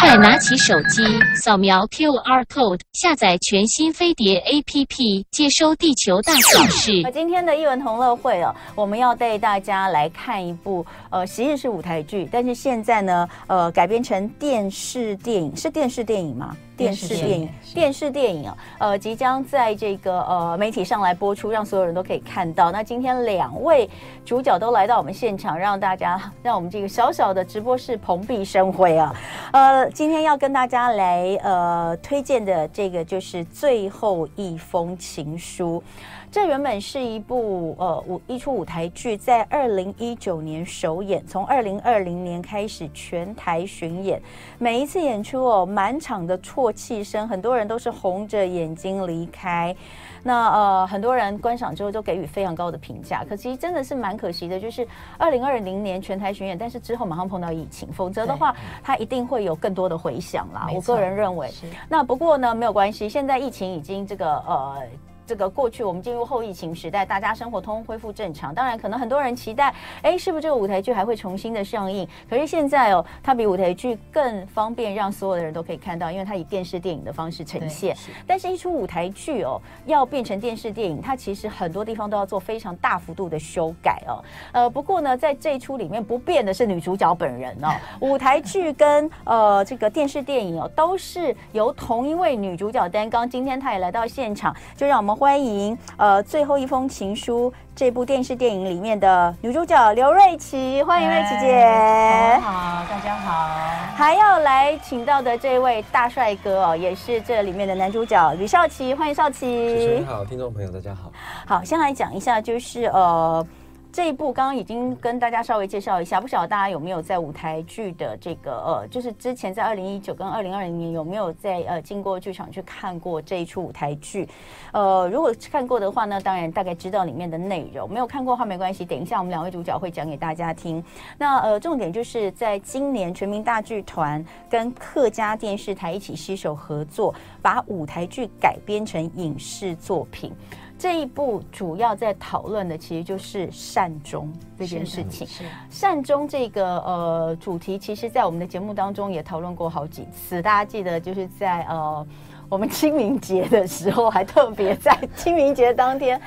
快拿起手机，扫描 QR code，下载全新飞碟 APP，接收地球大小事。今天的艺文同乐会哦，我们要带大家来看一部呃，昔日是舞台剧，但是现在呢，呃，改编成电视电影，是电视电影吗？电视电影，电视电影啊，呃，即将在这个呃媒体上来播出，让所有人都可以看到。那今天两位主角都来到我们现场，让大家让我们这个小小的直播室蓬荜生辉啊。呃，今天要跟大家来呃推荐的这个就是《最后一封情书》。这原本是一部呃舞一出舞台剧，在二零一九年首演，从二零二零年开始全台巡演，每一次演出哦，满场的啜泣声，很多人都是红着眼睛离开。那呃，很多人观赏之后都给予非常高的评价。可其实真的是蛮可惜的，就是二零二零年全台巡演，但是之后马上碰到疫情，否则的话，它一定会有更多的回响啦。我个人认为。那不过呢，没有关系，现在疫情已经这个呃。这个过去，我们进入后疫情时代，大家生活通通恢复正常。当然，可能很多人期待，哎，是不是这个舞台剧还会重新的上映？可是现在哦，它比舞台剧更方便，让所有的人都可以看到，因为它以电视电影的方式呈现。但是，一出舞台剧哦，要变成电视电影，它其实很多地方都要做非常大幅度的修改哦。呃，不过呢，在这一出里面不变的是女主角本人哦。舞台剧跟呃这个电视电影哦，都是由同一位女主角担纲。今天她也来到现场，就让我们。欢迎，呃，最后一封情书这部电视电影里面的女主角刘瑞琪，欢迎瑞琪姐。好，大家好。还要来请到的这位大帅哥哦，也是这里面的男主角吕少奇，欢迎少奇。主持人好，听众朋友大家好。好，先来讲一下，就是呃。这一部刚刚已经跟大家稍微介绍一下，不晓得大家有没有在舞台剧的这个呃，就是之前在二零一九跟二零二零年有没有在呃经过剧场去看过这一出舞台剧？呃，如果看过的话呢，当然大概知道里面的内容；没有看过的话没关系，等一下我们两位主角会讲给大家听。那呃，重点就是在今年全民大剧团跟客家电视台一起携手合作，把舞台剧改编成影视作品。这一部主要在讨论的其实就是善终这件事情。善终这个呃主题，其实在我们的节目当中也讨论过好几次。大家记得就是在呃我们清明节的时候，还特别在清明节当天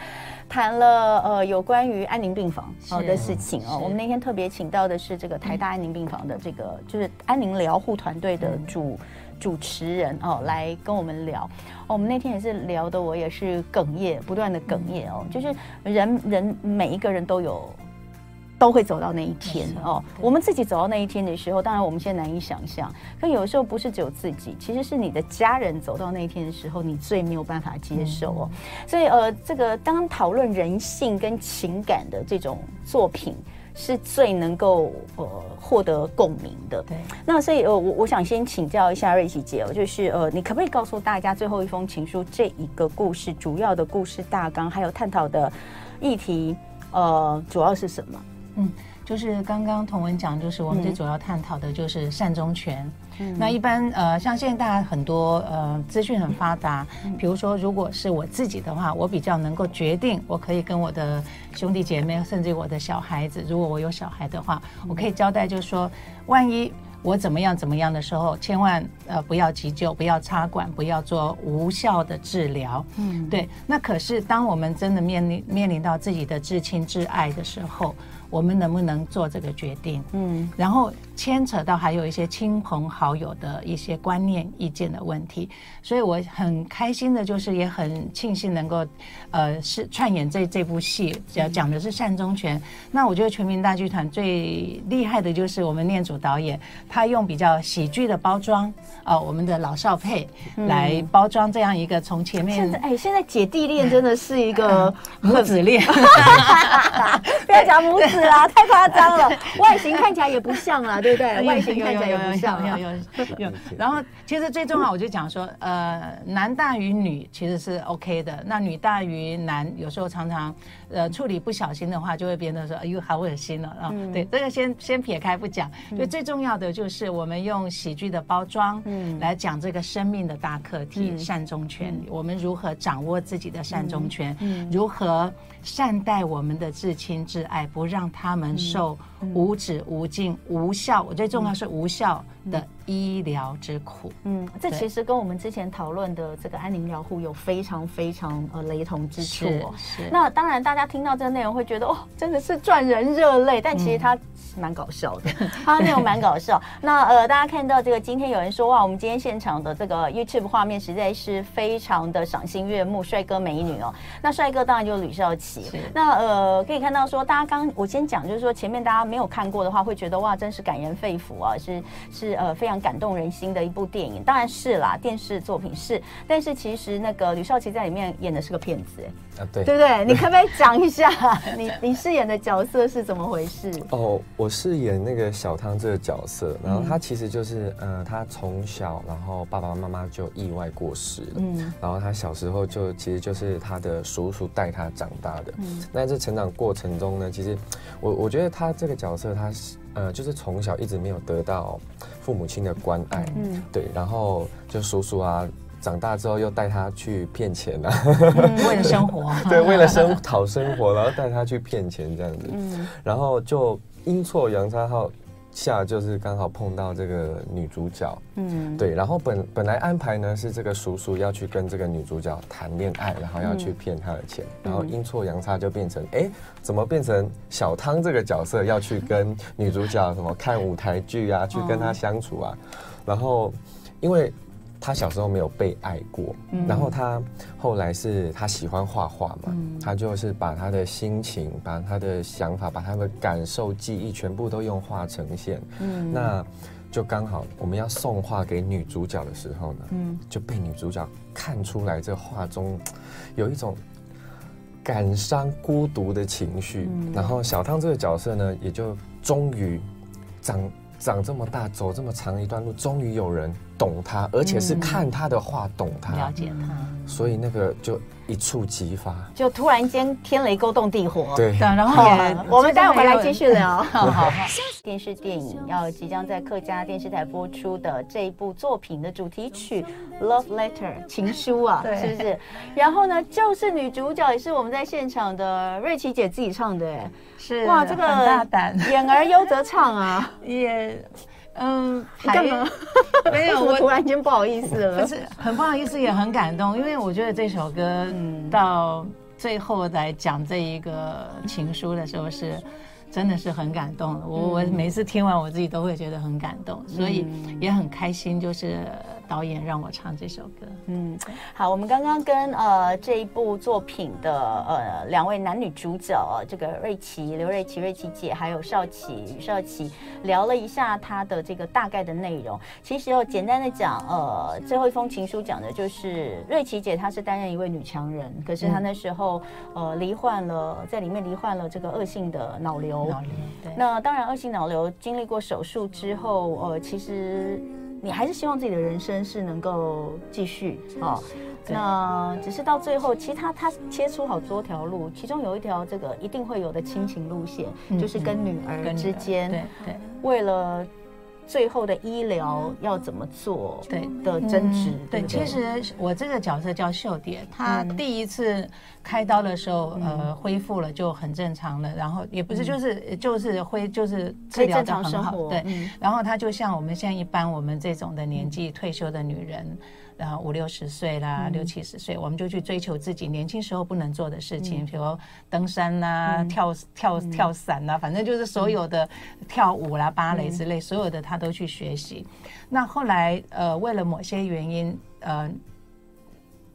谈了呃有关于安宁病房好的事情哦。我们那天特别请到的是这个台大安宁病房的这个就是安宁疗护团队的主。主持人哦，来跟我们聊。哦，我们那天也是聊的，我也是哽咽，不断的哽咽哦。就是人人每一个人都有都会走到那一天哦。我们自己走到那一天的时候，当然我们现在难以想象。可有时候不是只有自己，其实是你的家人走到那一天的时候，你最没有办法接受哦。所以呃，这个当讨论人性跟情感的这种作品。是最能够呃获得共鸣的。对，那所以呃我我想先请教一下瑞琪姐哦，就是呃你可不可以告诉大家最后一封情书这一个故事主要的故事大纲，还有探讨的议题呃主要是什么？嗯，就是刚刚童文讲，就是我们最主要探讨的就是善终权。嗯、那一般呃，像现在大家很多呃资讯很发达，比如说如果是我自己的话，我比较能够决定，我可以跟我的兄弟姐妹，甚至我的小孩子，如果我有小孩的话，我可以交代，就是说，万一我怎么样怎么样的时候，千万呃不要急救，不要插管，不要做无效的治疗。嗯，对。那可是当我们真的面临面临到自己的至亲至爱的时候，我们能不能做这个决定？嗯，然后牵扯到还有一些亲朋好友的一些观念、意见的问题，所以我很开心的，就是也很庆幸能够，呃，是串演这这部戏，讲讲的是善终权。那我觉得全民大剧团最厉害的就是我们念祖导演，他用比较喜剧的包装，呃，我们的老少配来包装这样一个从前面。现在哎，现在姐弟恋真的是一个 母子恋，不要讲母子。啊，太夸张了，外形看起来也不像啊，对不对？外形看起来也不像，有有有。然后其实最重要，我就讲说，呃，男大于女其实是 OK 的，那女大于男，有时候常常呃处理不小心的话，就会变得说，哎呦，好恶心了啊。对，这个先先撇开不讲，就最重要的就是我们用喜剧的包装，嗯，来讲这个生命的大课题——善终权。我们如何掌握自己的善终权？嗯，如何善待我们的至亲至爱，不让他们受无止无尽、无效，我最重要是无效的医疗之苦。嗯，这其实跟我们之前讨论的这个安宁疗护有非常非常呃雷同之处哦。是。那当然，大家听到这个内容会觉得哦，真的是赚人热泪，但其实它。蛮搞笑的，他内容蛮搞笑。那呃，大家看到这个，今天有人说哇，我们今天现场的这个 YouTube 画面实在是非常的赏心悦目，帅哥美女哦。那帅哥当然就是吕少奇。那呃，可以看到说，大家刚我先讲，就是说前面大家没有看过的话，会觉得哇，真是感人肺腑啊，是是呃非常感动人心的一部电影。当然是啦，电视作品是，但是其实那个吕少奇在里面演的是个骗子，啊对，对不对？你可不可以讲一下 你你饰演的角色是怎么回事？哦。我饰演那个小汤这个角色，然后他其实就是，呃，他从小，然后爸爸妈妈就意外过世了，嗯，然后他小时候就其实就是他的叔叔带他长大的，嗯，那这成长过程中呢，其实我我觉得他这个角色，他是呃，就是从小一直没有得到父母亲的关爱，嗯，对，然后就叔叔啊。长大之后又带他去骗钱啊，嗯，为了生活，对，为了生讨生活，然后带他去骗钱这样子，嗯，然后就阴错阳差号下就是刚好碰到这个女主角，嗯，对，然后本本来安排呢是这个叔叔要去跟这个女主角谈恋爱，然后要去骗她的钱，然后阴错阳差就变成，哎，怎么变成小汤这个角色要去跟女主角什么看舞台剧啊，去跟她相处啊，然后因为。他小时候没有被爱过，嗯、然后他后来是他喜欢画画嘛，嗯、他就是把他的心情、把他的想法、把他的感受、记忆全部都用画呈现。嗯，那就刚好我们要送画给女主角的时候呢，嗯，就被女主角看出来这画中有一种感伤、孤独的情绪。嗯、然后小汤这个角色呢，也就终于长长这么大，走这么长一段路，终于有人。懂他，而且是看他的话懂他，了解他，所以那个就一触即发，就突然间天雷勾动地火。对，然后我们待会回来继续聊。好好好，电视电影要即将在客家电视台播出的这一部作品的主题曲《Love Letter》情书啊，是不是？然后呢，就是女主角也是我们在现场的瑞琪姐自己唱的，是哇，这个大胆，演而优则唱啊，也。嗯，干嘛？没有，我突然间不好意思了，不是很不好意思，也很感动，因为我觉得这首歌到最后来讲这一个情书的时候是。真的是很感动，我我每次听完我自己都会觉得很感动，所以也很开心，就是导演让我唱这首歌。嗯，好，我们刚刚跟呃这一部作品的呃两位男女主角，这个瑞琪刘瑞琪瑞琪姐，还有少奇吕少奇聊了一下他的这个大概的内容。其实哦，简单的讲，呃，最后一封情书讲的就是瑞琪姐她是担任一位女强人，可是她那时候呃罹患了在里面罹患了这个恶性的脑瘤。脑瘤，对。那当然，恶性脑瘤经历过手术之后，呃，其实你还是希望自己的人生是能够继续哦。那只是到最后，其实他他切出好多条路，其中有一条这个一定会有的亲情路线，就是跟女儿之间，对对，为了。最后的医疗要怎么做？对的争执。对，其实我这个角色叫秀蝶，她第一次开刀的时候，呃，恢复了就很正常了。然后也不是，就是就是恢，就是治疗的很好。对，然后她就像我们现在一般我们这种的年纪退休的女人。然后五六十岁啦，六七十岁，我们就去追求自己年轻时候不能做的事情，比如登山啦、跳跳跳伞啦，反正就是所有的跳舞啦、芭蕾之类，所有的他都去学习。那后来呃，为了某些原因，呃，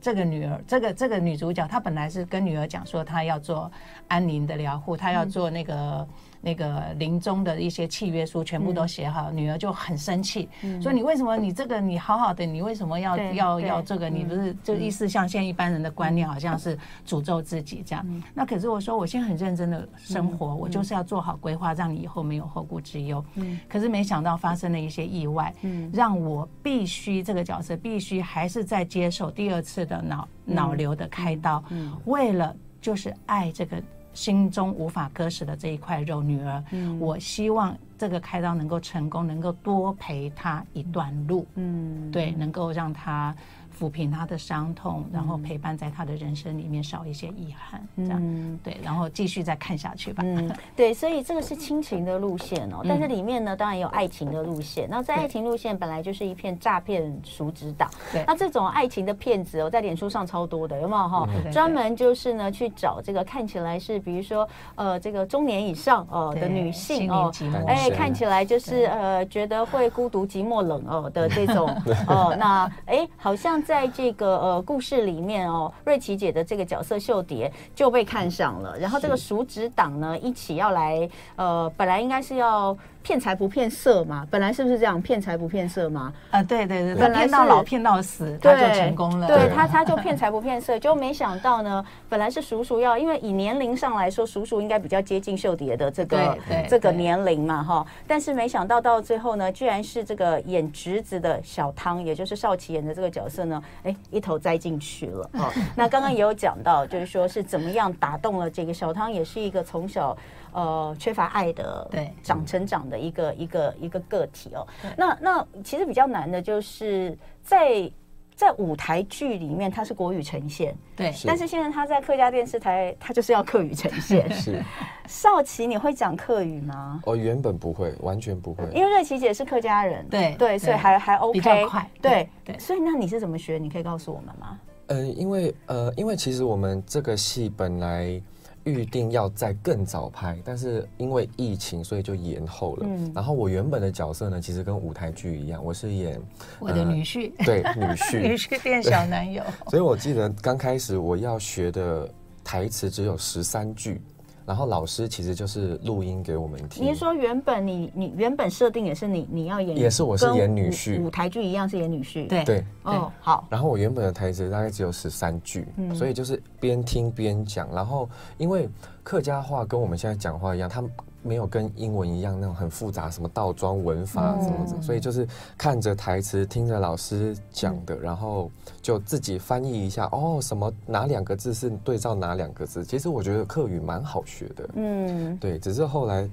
这个女儿，这个这个女主角，她本来是跟女儿讲说，她要做安宁的疗护，她要做那个。那个临终的一些契约书全部都写好，女儿就很生气，说你为什么你这个你好好的，你为什么要要要这个？你不是就意思像现在一般人的观念，好像是诅咒自己这样。那可是我说，我现在很认真的生活，我就是要做好规划，让你以后没有后顾之忧。可是没想到发生了一些意外，让我必须这个角色必须还是在接受第二次的脑脑瘤的开刀，为了就是爱这个。心中无法割舍的这一块肉，女儿，嗯、我希望这个开刀能够成功，能够多陪她一段路，嗯，对，能够让他。抚平他的伤痛，然后陪伴在他的人生里面少一些遗憾，这样、嗯、对，然后继续再看下去吧。嗯，对，所以这个是亲情的路线哦，但是里面呢，当然有爱情的路线。那在爱情路线本来就是一片诈骗熟知岛，对，那这种爱情的骗子哦，在脸书上超多的，有没有哈？专门就是呢去找这个看起来是，比如说呃这个中年以上哦的女性哦，哎看起来就是呃觉得会孤独寂寞冷哦的这种 哦，那哎好像。在这个呃故事里面哦，瑞琪姐的这个角色秀蝶就被看上了，然后这个熟职党呢一起要来呃，本来应该是要。骗财不骗色嘛，本来是不是这样？骗财不骗色嘛？啊，对对对，本来骗到老骗到死，他就成功了。对他，他就骗财不骗色，就没想到呢，本来是叔叔要，因为以年龄上来说，叔叔应该比较接近秀蝶的这个这个年龄嘛，哈。但是没想到到最后呢，居然是这个演侄子的小汤，也就是少奇演的这个角色呢，哎，一头栽进去了。哦，那刚刚也有讲到，就是说是怎么样打动了这个小汤，也是一个从小。呃，缺乏爱的，对，长成长的一个一个一个个体哦。那那其实比较难的就是在在舞台剧里面，它是国语呈现，对。但是现在他在客家电视台，他就是要客语呈现。是。少奇，你会讲客语吗？我原本不会，完全不会。因为瑞琪姐是客家人，对对，所以还还 OK，比较快。对对。所以那你是怎么学？你可以告诉我们吗？嗯，因为呃，因为其实我们这个戏本来。预定要在更早拍，但是因为疫情，所以就延后了。嗯，然后我原本的角色呢，其实跟舞台剧一样，我是演我的女婿，呃、对女婿，女婿变小男友。所以我记得刚开始我要学的台词只有十三句。然后老师其实就是录音给我们听。你是说原本你你原本设定也是你你要演，也是我是演女婿，舞台剧一样是演女婿。对对哦好。然后我原本的台词大概只有十三句，嗯，所以就是边听边讲。然后因为客家话跟我们现在讲话一样，他们。没有跟英文一样那种很复杂，什么倒装文法什么的，所以就是看着台词，听着老师讲的，然后就自己翻译一下。哦，什么哪两个字是对照哪两个字？其实我觉得课语蛮好学的。嗯，对，只是后来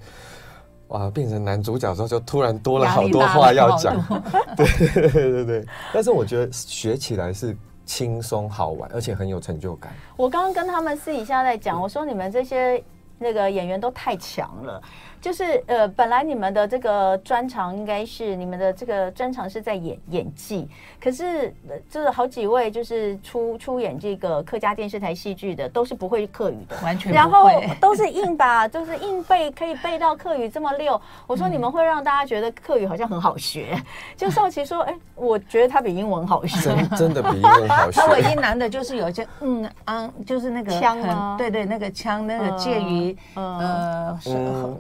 哇变成男主角之后，就突然多了好多话要讲。对对对对对，但是我觉得学起来是轻松好玩，而且很有成就感。我刚刚跟他们私底下在讲，我说你们这些。那个演员都太强了。就是呃，本来你们的这个专长应该是你们的这个专长是在演演技，可是就是好几位就是出出演这个客家电视台戏剧的都是不会客语的，完全不会，然后都是硬把 就是硬背可以背到客语这么溜。我说你们会让大家觉得客语好像很好学，嗯、就少奇说，哎、欸，我觉得他比英文好学，真 真的比英文好学。他唯一难的就是有一些嗯啊，就是那个腔啊，对对，那个腔那个介于呃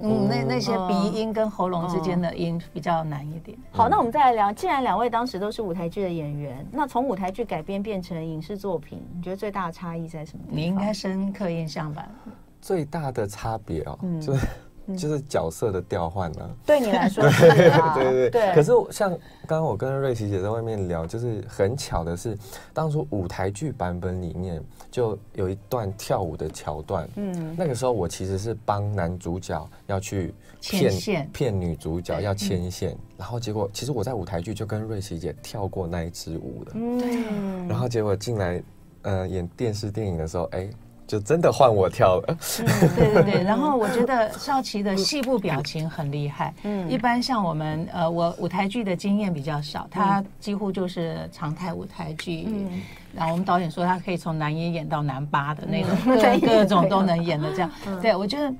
嗯。嗯那那些鼻音跟喉咙之间的音比较难一点。好，那我们再来聊。既然两位当时都是舞台剧的演员，那从舞台剧改编变成影视作品，你觉得最大的差异在什么？你应该深刻印象吧？最大的差别哦，就是。就是角色的调换呢，对你来说是啊，对对对。可是像刚刚我跟瑞琪姐在外面聊，就是很巧的是，当初舞台剧版本里面就有一段跳舞的桥段，嗯，那个时候我其实是帮男主角要去骗骗女主角要牵线，然后结果其实我在舞台剧就跟瑞琪姐跳过那一支舞了，嗯，然后结果进来呃演电视电影的时候，哎。就真的换我跳了，嗯，对对对。然后我觉得少奇的戏部表情很厉害。嗯，一般像我们呃，我舞台剧的经验比较少，他几乎就是常态舞台剧。嗯，然后我们导演说他可以从男一演到男八的那种，各各种都能演的这样。对，我觉得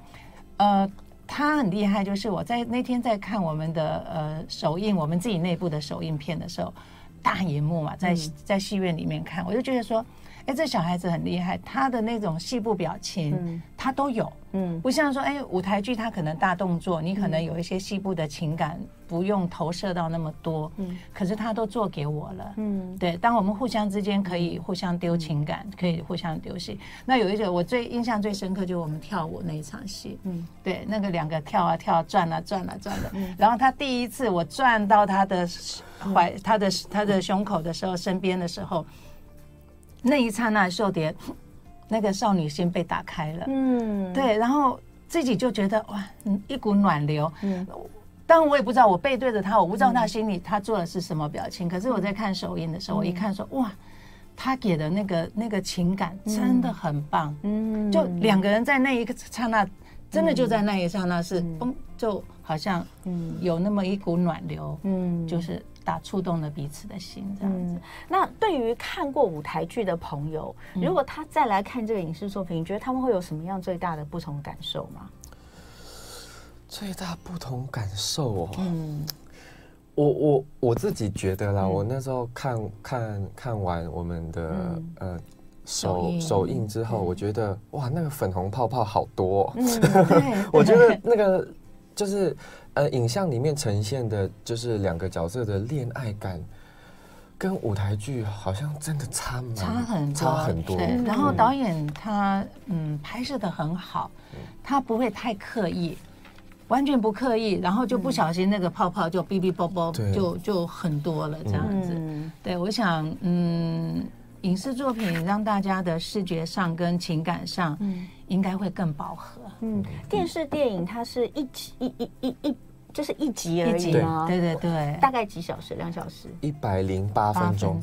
呃，他很厉害。就是我在那天在看我们的呃首映，我们自己内部的首映片的时候，大荧幕嘛，在在戏院里面看，我就觉得说。哎，这小孩子很厉害，他的那种细部表情，嗯、他都有。嗯，不像说，哎，舞台剧他可能大动作，你可能有一些细部的情感不用投射到那么多。嗯，可是他都做给我了。嗯，对，当我们互相之间可以互相丢情感，可以互相丢戏。那有一个我最印象最深刻，就是我们跳舞那一场戏。嗯，对，那个两个跳啊跳，转啊转啊转的。嗯，然后他第一次我转到他的怀、他的他的胸口的时候，身边的时候。那一刹那，秀蝶 那个少女心被打开了。嗯，对，然后自己就觉得哇，一股暖流。嗯，当然我也不知道，我背对着他，我不知道他心里他做的是什么表情。可是我在看首映的时候，我一看说哇，他给的那个那个情感真的很棒。嗯，就两个人在那一个刹那，真的就在那一刹那是嘣，就好像嗯有那么一股暖流，嗯，就是打触动了彼此的心这样子。那对于看过舞台剧的朋友，如果他再来看这个影视作品，你觉得他们会有什么样最大的不同感受吗？最大不同感受哦，嗯，我我我自己觉得啦，嗯、我那时候看看看完我们的、嗯、呃首首映之后，我觉得哇，那个粉红泡泡好多、哦，嗯、我觉得那个就是呃影像里面呈现的，就是两个角色的恋爱感，跟舞台剧好像真的差蛮差很多差很多。然后导演他嗯拍摄的很好，他不会太刻意。完全不刻意，然后就不小心那个泡泡就哔哔啵啵，就就很多了这样子。对，我想，嗯，影视作品让大家的视觉上跟情感上，应该会更饱和。嗯，电视电影它是一集一一一一，就是一集而已吗？对对对，大概几小时？两小时？一百零八分钟，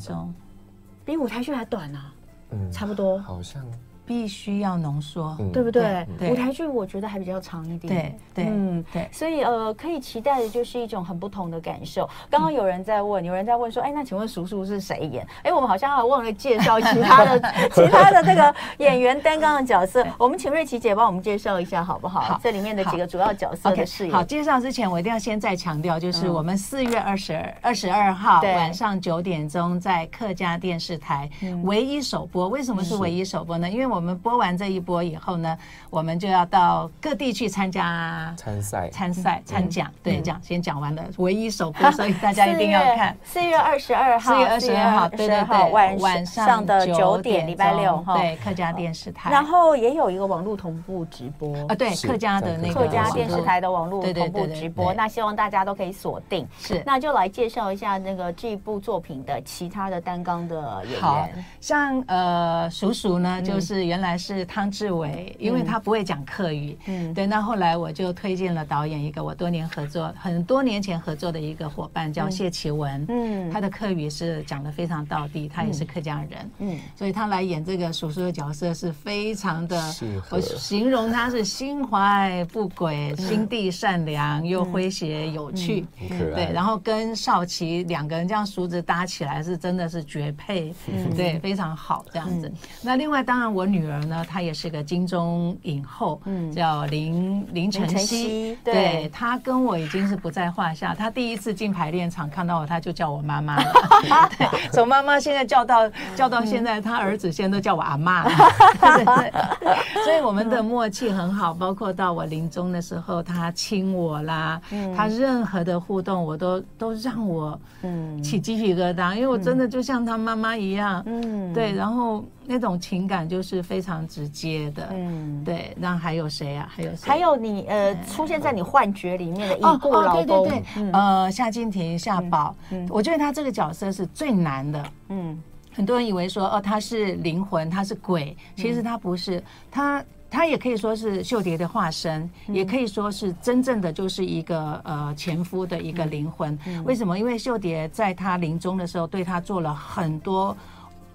比舞台剧还短啊？嗯，差不多，好像。必须要浓缩，对不对？舞台剧我觉得还比较长一点。对对，嗯对。所以呃，可以期待的就是一种很不同的感受。刚刚有人在问，有人在问说，哎，那请问叔叔是谁演？哎，我们好像还忘了介绍其他的 其他的这个演员担纲的角色。我们请瑞琪姐帮我们介绍一下好不好？好，这里面的几个主要角色的饰演。好，介绍之前我一定要先再强调，就是我们四月二十二二十二号晚上九点钟在客家电视台唯一首播。为什么是唯一首播呢？因为我们播完这一波以后呢，我们就要到各地去参加参赛、参赛、参奖。对，讲先讲完了，唯一首播，所以大家一定要看。四月二十二号，四月二十二号，对对对，晚晚上的九点，礼拜六哈，对，客家电视台。然后也有一个网络同步直播啊，对，客家的那个客家电视台的网络同步直播。那希望大家都可以锁定。是，那就来介绍一下那个这部作品的其他的单纲的演员。像呃，叔叔呢，就是原来是汤志伟，因为他不会讲客语，嗯，对。那后来我就推荐了导演一个我多年合作、很多年前合作的一个伙伴，叫谢奇文，嗯，他的客语是讲得非常到地，他也是客家人，嗯，所以他来演这个叔叔的角色是非常的，我形容他是心怀不轨、心地善良又诙谐有趣，对。然后跟少奇两个人这样叔子搭起来是真的是绝配，对，非常好这样子。那另外当然我女儿呢，她也是个金钟影后，嗯，叫林林晨曦，对，她跟我已经是不在话下。她第一次进排练场看到我，她就叫我妈妈了，对，从妈妈现在叫到叫到现在，她儿子现在都叫我阿嬷，所以我们的默契很好。包括到我临终的时候，她亲我啦，她任何的互动，我都都让我嗯。起鸡皮疙瘩，因为我真的就像她妈妈一样，嗯，对，然后。那种情感就是非常直接的，嗯，对。那还有谁啊？还有谁？还有你呃，出现在你幻觉里面的已故老公，对对对，呃，夏静婷、夏宝，嗯，我觉得他这个角色是最难的，嗯，很多人以为说哦，他是灵魂，他是鬼，其实他不是，他他也可以说是秀蝶的化身，也可以说是真正的就是一个呃前夫的一个灵魂。为什么？因为秀蝶在他临终的时候，对他做了很多。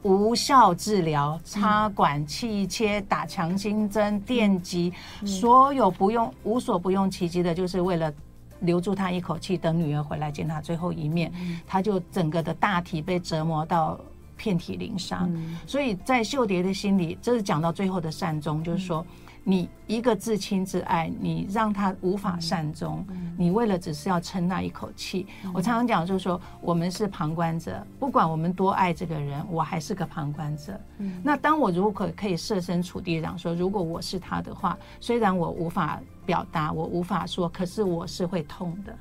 无效治疗、插管、气切、打强心针、电击，所有不用、无所不用其极的，就是为了留住他一口气，等女儿回来见他最后一面。他就整个的大体被折磨到遍体鳞伤，所以在秀蝶的心里，这是讲到最后的善终，就是说。你一个至亲至爱，你让他无法善终，你为了只是要撑那一口气。我常常讲，就是说，我们是旁观者，不管我们多爱这个人，我还是个旁观者。那当我如果可以设身处地讲说，如果我是他的话，虽然我无法表达，我无法说，可是我是会痛的。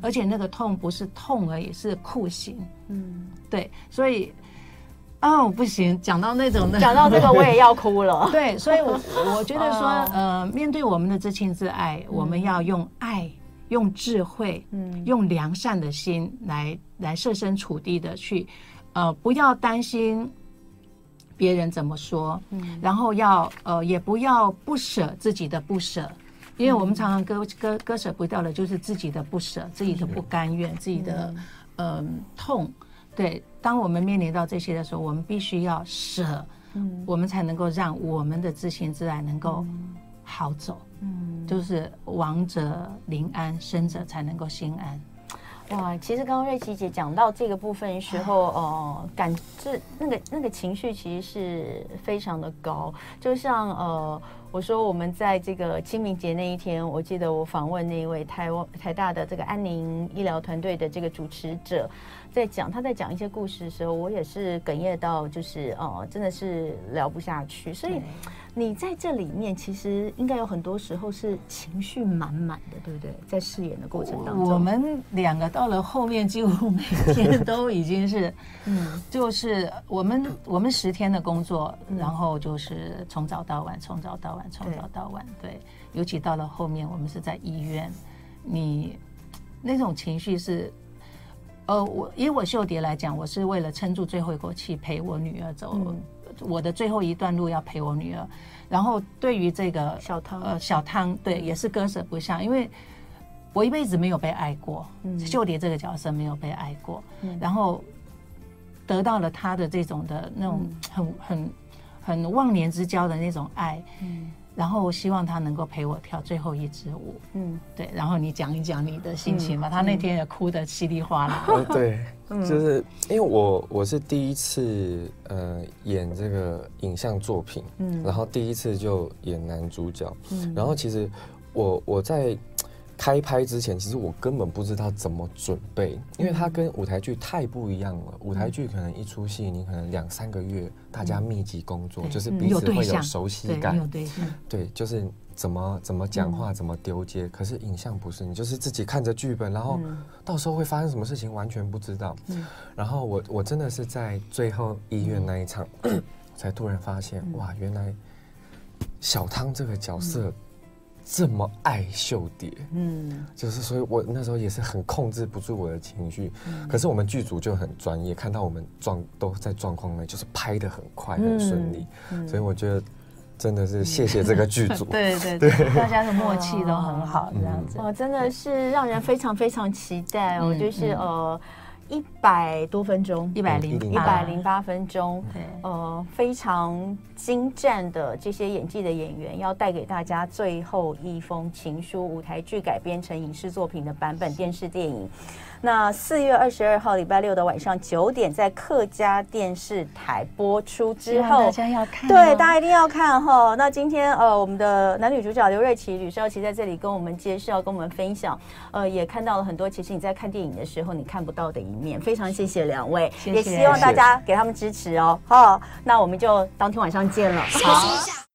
而且那个痛不是痛而已，是酷刑。嗯，对，所以。哦，不行，讲到那种，讲到这个我也要哭了。对，所以我，我我觉得说，呃，面对我们的至亲至爱，我们要用爱、用智慧、嗯，用良善的心来来设身处地的去，呃，不要担心别人怎么说，嗯，然后要呃，也不要不舍自己的不舍。因为我们常常割割割舍不掉的，就是自己的不舍、自己的不甘愿、自己的嗯、呃、痛。对，当我们面临到这些的时候，我们必须要舍，嗯，我们才能够让我们的自信自然能够好走。嗯，就是亡者临安，生者才能够心安。哇，其实刚刚瑞琪姐讲到这个部分的时候，哦、呃，感这那个那个情绪其实是非常的高，就像呃，我说我们在这个清明节那一天，我记得我访问那一位台湾台大的这个安宁医疗团队的这个主持者。在讲他在讲一些故事的时候，我也是哽咽到，就是哦、真的是聊不下去。所以你在这里面，其实应该有很多时候是情绪满满的，对不对？在饰演的过程当中，我们两个到了后面，几乎每天 都已经是，嗯，就是我们我们十天的工作，然后就是从早到晚，从早到晚，从早到晚，对。尤其到了后面，我们是在医院，你那种情绪是。呃，我以我秀蝶来讲，我是为了撑住最后一口气陪我女儿走，嗯、我的最后一段路要陪我女儿。然后对于这个小汤，呃，小汤，对，也是割舍不下，因为我一辈子没有被爱过，嗯、秀蝶这个角色没有被爱过，嗯、然后得到了他的这种的那种很很很忘年之交的那种爱。嗯然后我希望他能够陪我跳最后一支舞，嗯，对。然后你讲一讲你的心情吧。嗯、他那天也哭得稀里哗啦。嗯、对，就是因为我我是第一次呃演这个影像作品，嗯，然后第一次就演男主角，嗯，然后其实我我在。开拍之前，其实我根本不知道怎么准备，因为它跟舞台剧太不一样了。舞台剧可能一出戏，你可能两三个月，大家密集工作，就是彼此会有熟悉感。对，就是怎么怎么讲话，怎么丢接。可是影像不是，你就是自己看着剧本，然后到时候会发生什么事情完全不知道。然后我我真的是在最后医院那一场，才突然发现，哇，原来小汤这个角色。这么爱秀蝶，嗯，就是所以，我那时候也是很控制不住我的情绪。嗯、可是我们剧组就很专业，看到我们状都在状况内，就是拍的很快，很顺利。所以我觉得真的是谢谢这个剧组，对 对对，对。大家的默契都很好，这样子。哦，真的是让人非常非常期待。哦，嗯、就是呃。一百多分钟，一百零一百零八分钟，呃，非常精湛的这些演技的演员，要带给大家最后一封情书，舞台剧改编成影视作品的版本，电视电影。那四月二十二号礼拜六的晚上九点，在客家电视台播出之后，大家要看，对，大家一定要看哈。那今天呃，我们的男女主角刘瑞琪、吕少琪在这里跟我们介绍、跟我们分享，呃，也看到了很多其实你在看电影的时候你看不到的一面。非常谢谢两位，谢谢，也希望大家给他们支持哦。好，那我们就当天晚上见了。好。